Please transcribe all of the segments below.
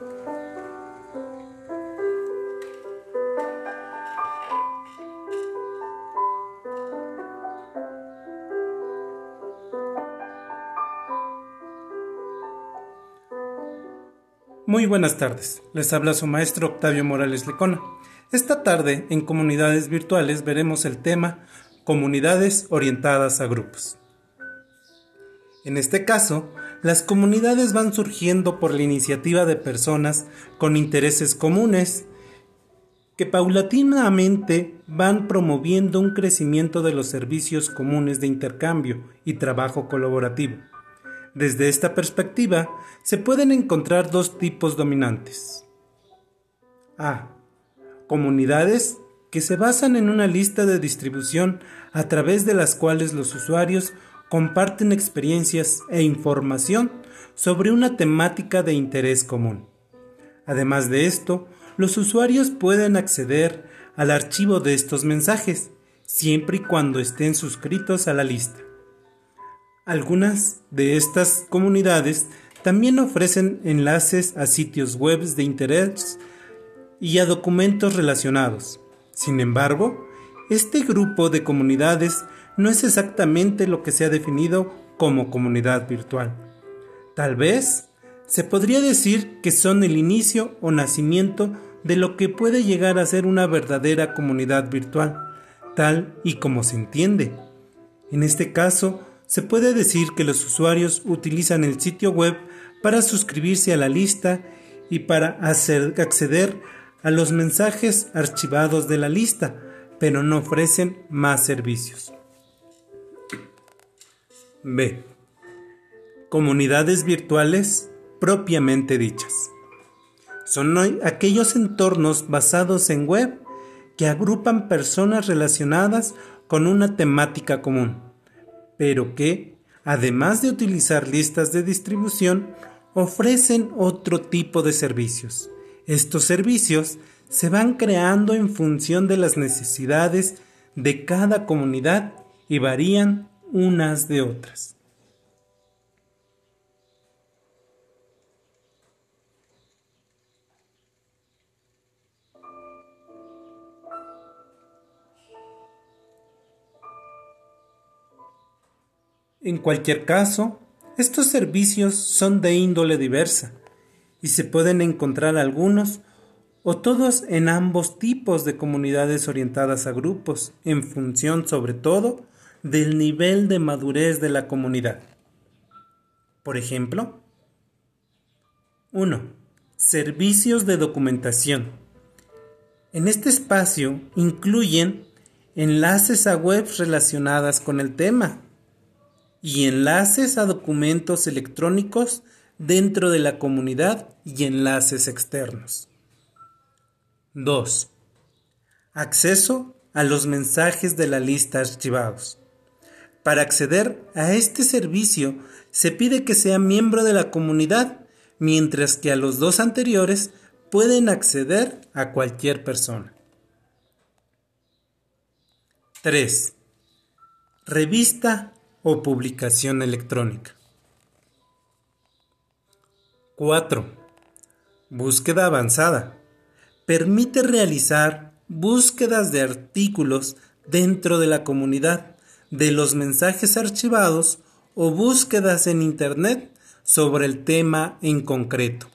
Muy buenas tardes, les habla su maestro Octavio Morales Lecona. Esta tarde en Comunidades Virtuales veremos el tema Comunidades orientadas a grupos. En este caso, las comunidades van surgiendo por la iniciativa de personas con intereses comunes que paulatinamente van promoviendo un crecimiento de los servicios comunes de intercambio y trabajo colaborativo desde esta perspectiva, se pueden encontrar dos tipos dominantes. A. Comunidades que se basan en una lista de distribución a través de las cuales los usuarios comparten experiencias e información sobre una temática de interés común. Además de esto, los usuarios pueden acceder al archivo de estos mensajes, siempre y cuando estén suscritos a la lista. Algunas de estas comunidades también ofrecen enlaces a sitios web de interés y a documentos relacionados. Sin embargo, este grupo de comunidades no es exactamente lo que se ha definido como comunidad virtual. Tal vez se podría decir que son el inicio o nacimiento de lo que puede llegar a ser una verdadera comunidad virtual, tal y como se entiende. En este caso, se puede decir que los usuarios utilizan el sitio web para suscribirse a la lista y para acceder a los mensajes archivados de la lista, pero no ofrecen más servicios. B. Comunidades virtuales propiamente dichas. Son aquellos entornos basados en web que agrupan personas relacionadas con una temática común pero que, además de utilizar listas de distribución, ofrecen otro tipo de servicios. Estos servicios se van creando en función de las necesidades de cada comunidad y varían unas de otras. En cualquier caso, estos servicios son de índole diversa y se pueden encontrar algunos o todos en ambos tipos de comunidades orientadas a grupos, en función sobre todo del nivel de madurez de la comunidad. Por ejemplo, 1. Servicios de documentación. En este espacio incluyen enlaces a webs relacionadas con el tema, y enlaces a documentos electrónicos dentro de la comunidad y enlaces externos. 2. Acceso a los mensajes de la lista archivados. Para acceder a este servicio se pide que sea miembro de la comunidad, mientras que a los dos anteriores pueden acceder a cualquier persona. 3. Revista o publicación electrónica. 4. Búsqueda avanzada. Permite realizar búsquedas de artículos dentro de la comunidad, de los mensajes archivados o búsquedas en Internet sobre el tema en concreto.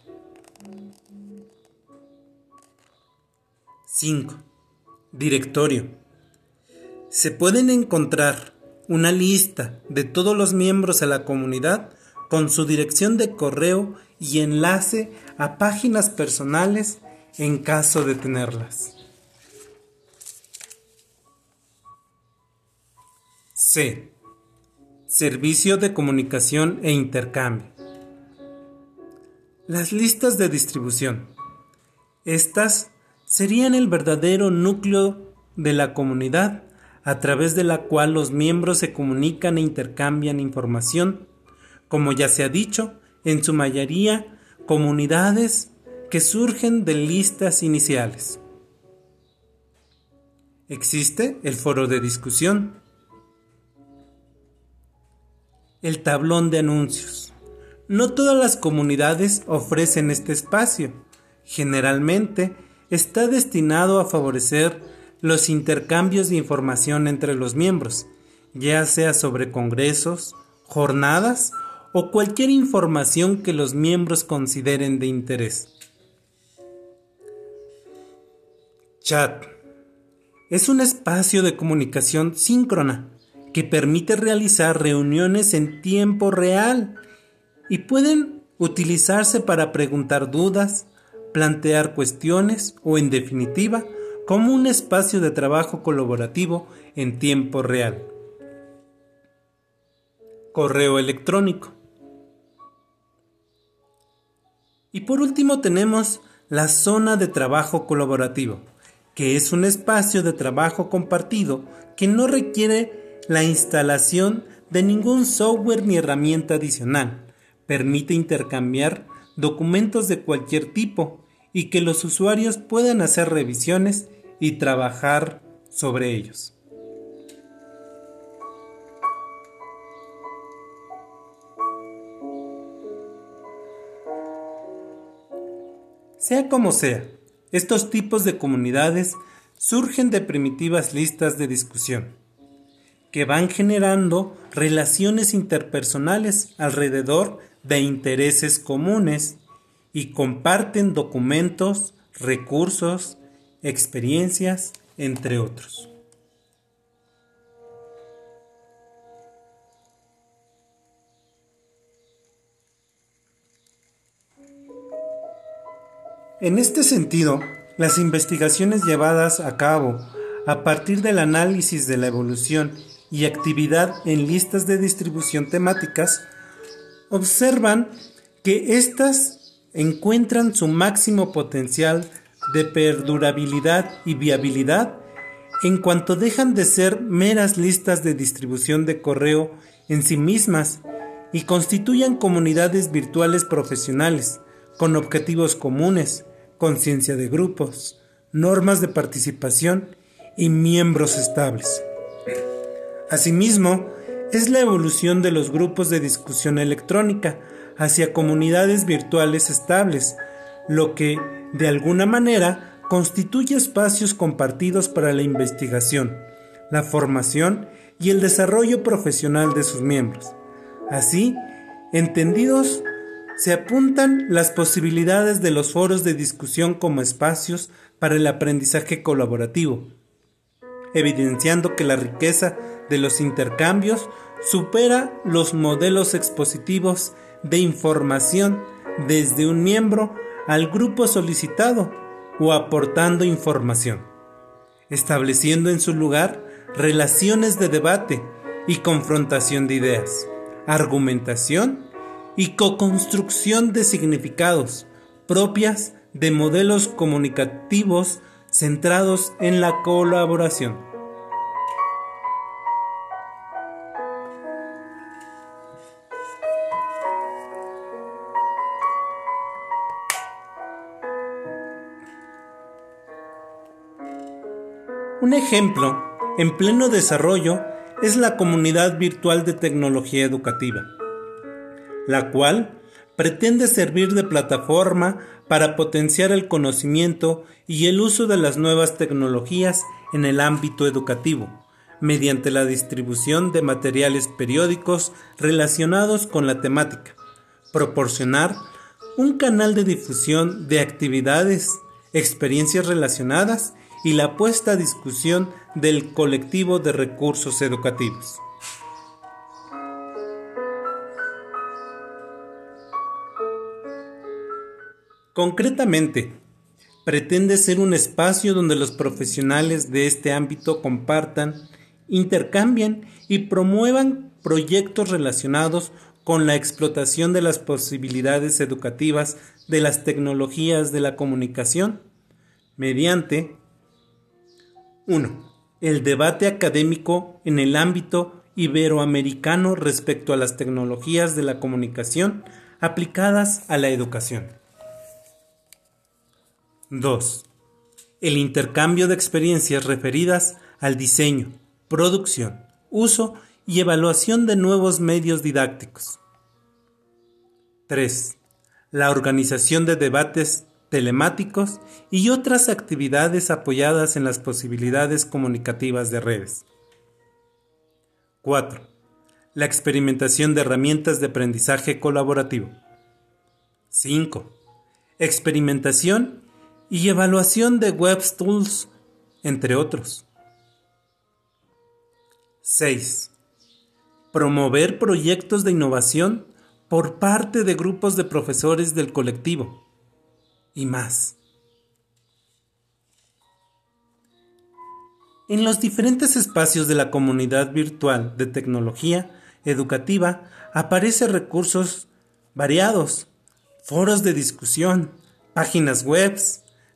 5. Directorio. Se pueden encontrar una lista de todos los miembros de la comunidad con su dirección de correo y enlace a páginas personales en caso de tenerlas. C. Servicio de comunicación e intercambio. Las listas de distribución. Estas serían el verdadero núcleo de la comunidad a través de la cual los miembros se comunican e intercambian información, como ya se ha dicho, en su mayoría comunidades que surgen de listas iniciales. Existe el foro de discusión, el tablón de anuncios. No todas las comunidades ofrecen este espacio. Generalmente está destinado a favorecer los intercambios de información entre los miembros, ya sea sobre congresos, jornadas o cualquier información que los miembros consideren de interés. Chat es un espacio de comunicación síncrona que permite realizar reuniones en tiempo real y pueden utilizarse para preguntar dudas, plantear cuestiones o en definitiva como un espacio de trabajo colaborativo en tiempo real. Correo electrónico. Y por último tenemos la zona de trabajo colaborativo, que es un espacio de trabajo compartido que no requiere la instalación de ningún software ni herramienta adicional. Permite intercambiar documentos de cualquier tipo y que los usuarios puedan hacer revisiones y trabajar sobre ellos. Sea como sea, estos tipos de comunidades surgen de primitivas listas de discusión, que van generando relaciones interpersonales alrededor de intereses comunes y comparten documentos, recursos, experiencias, entre otros. En este sentido, las investigaciones llevadas a cabo a partir del análisis de la evolución y actividad en listas de distribución temáticas observan que éstas encuentran su máximo potencial de perdurabilidad y viabilidad en cuanto dejan de ser meras listas de distribución de correo en sí mismas y constituyan comunidades virtuales profesionales con objetivos comunes, conciencia de grupos, normas de participación y miembros estables. Asimismo, es la evolución de los grupos de discusión electrónica hacia comunidades virtuales estables, lo que, de alguna manera, constituye espacios compartidos para la investigación, la formación y el desarrollo profesional de sus miembros. Así, entendidos se apuntan las posibilidades de los foros de discusión como espacios para el aprendizaje colaborativo, evidenciando que la riqueza de los intercambios supera los modelos expositivos de información desde un miembro al grupo solicitado o aportando información, estableciendo en su lugar relaciones de debate y confrontación de ideas, argumentación y co-construcción de significados propias de modelos comunicativos centrados en la colaboración. Un ejemplo en pleno desarrollo es la comunidad virtual de tecnología educativa la cual pretende servir de plataforma para potenciar el conocimiento y el uso de las nuevas tecnologías en el ámbito educativo, mediante la distribución de materiales periódicos relacionados con la temática, proporcionar un canal de difusión de actividades, experiencias relacionadas y la puesta a discusión del colectivo de recursos educativos. Concretamente, pretende ser un espacio donde los profesionales de este ámbito compartan, intercambien y promuevan proyectos relacionados con la explotación de las posibilidades educativas de las tecnologías de la comunicación mediante 1. El debate académico en el ámbito iberoamericano respecto a las tecnologías de la comunicación aplicadas a la educación. 2. El intercambio de experiencias referidas al diseño, producción, uso y evaluación de nuevos medios didácticos. 3. La organización de debates telemáticos y otras actividades apoyadas en las posibilidades comunicativas de redes. 4. La experimentación de herramientas de aprendizaje colaborativo. 5. Experimentación y evaluación de web tools, entre otros. 6. Promover proyectos de innovación por parte de grupos de profesores del colectivo. Y más. En los diferentes espacios de la comunidad virtual de tecnología educativa aparecen recursos variados, foros de discusión, páginas web,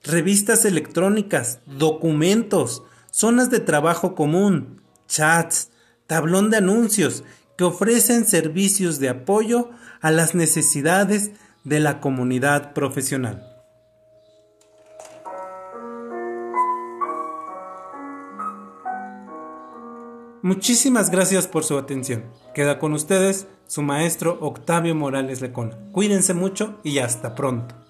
revistas electrónicas, documentos, zonas de trabajo común, chats, tablón de anuncios que ofrecen servicios de apoyo a las necesidades de la comunidad profesional. Muchísimas gracias por su atención. Queda con ustedes su maestro Octavio Morales Lecona. Cuídense mucho y hasta pronto.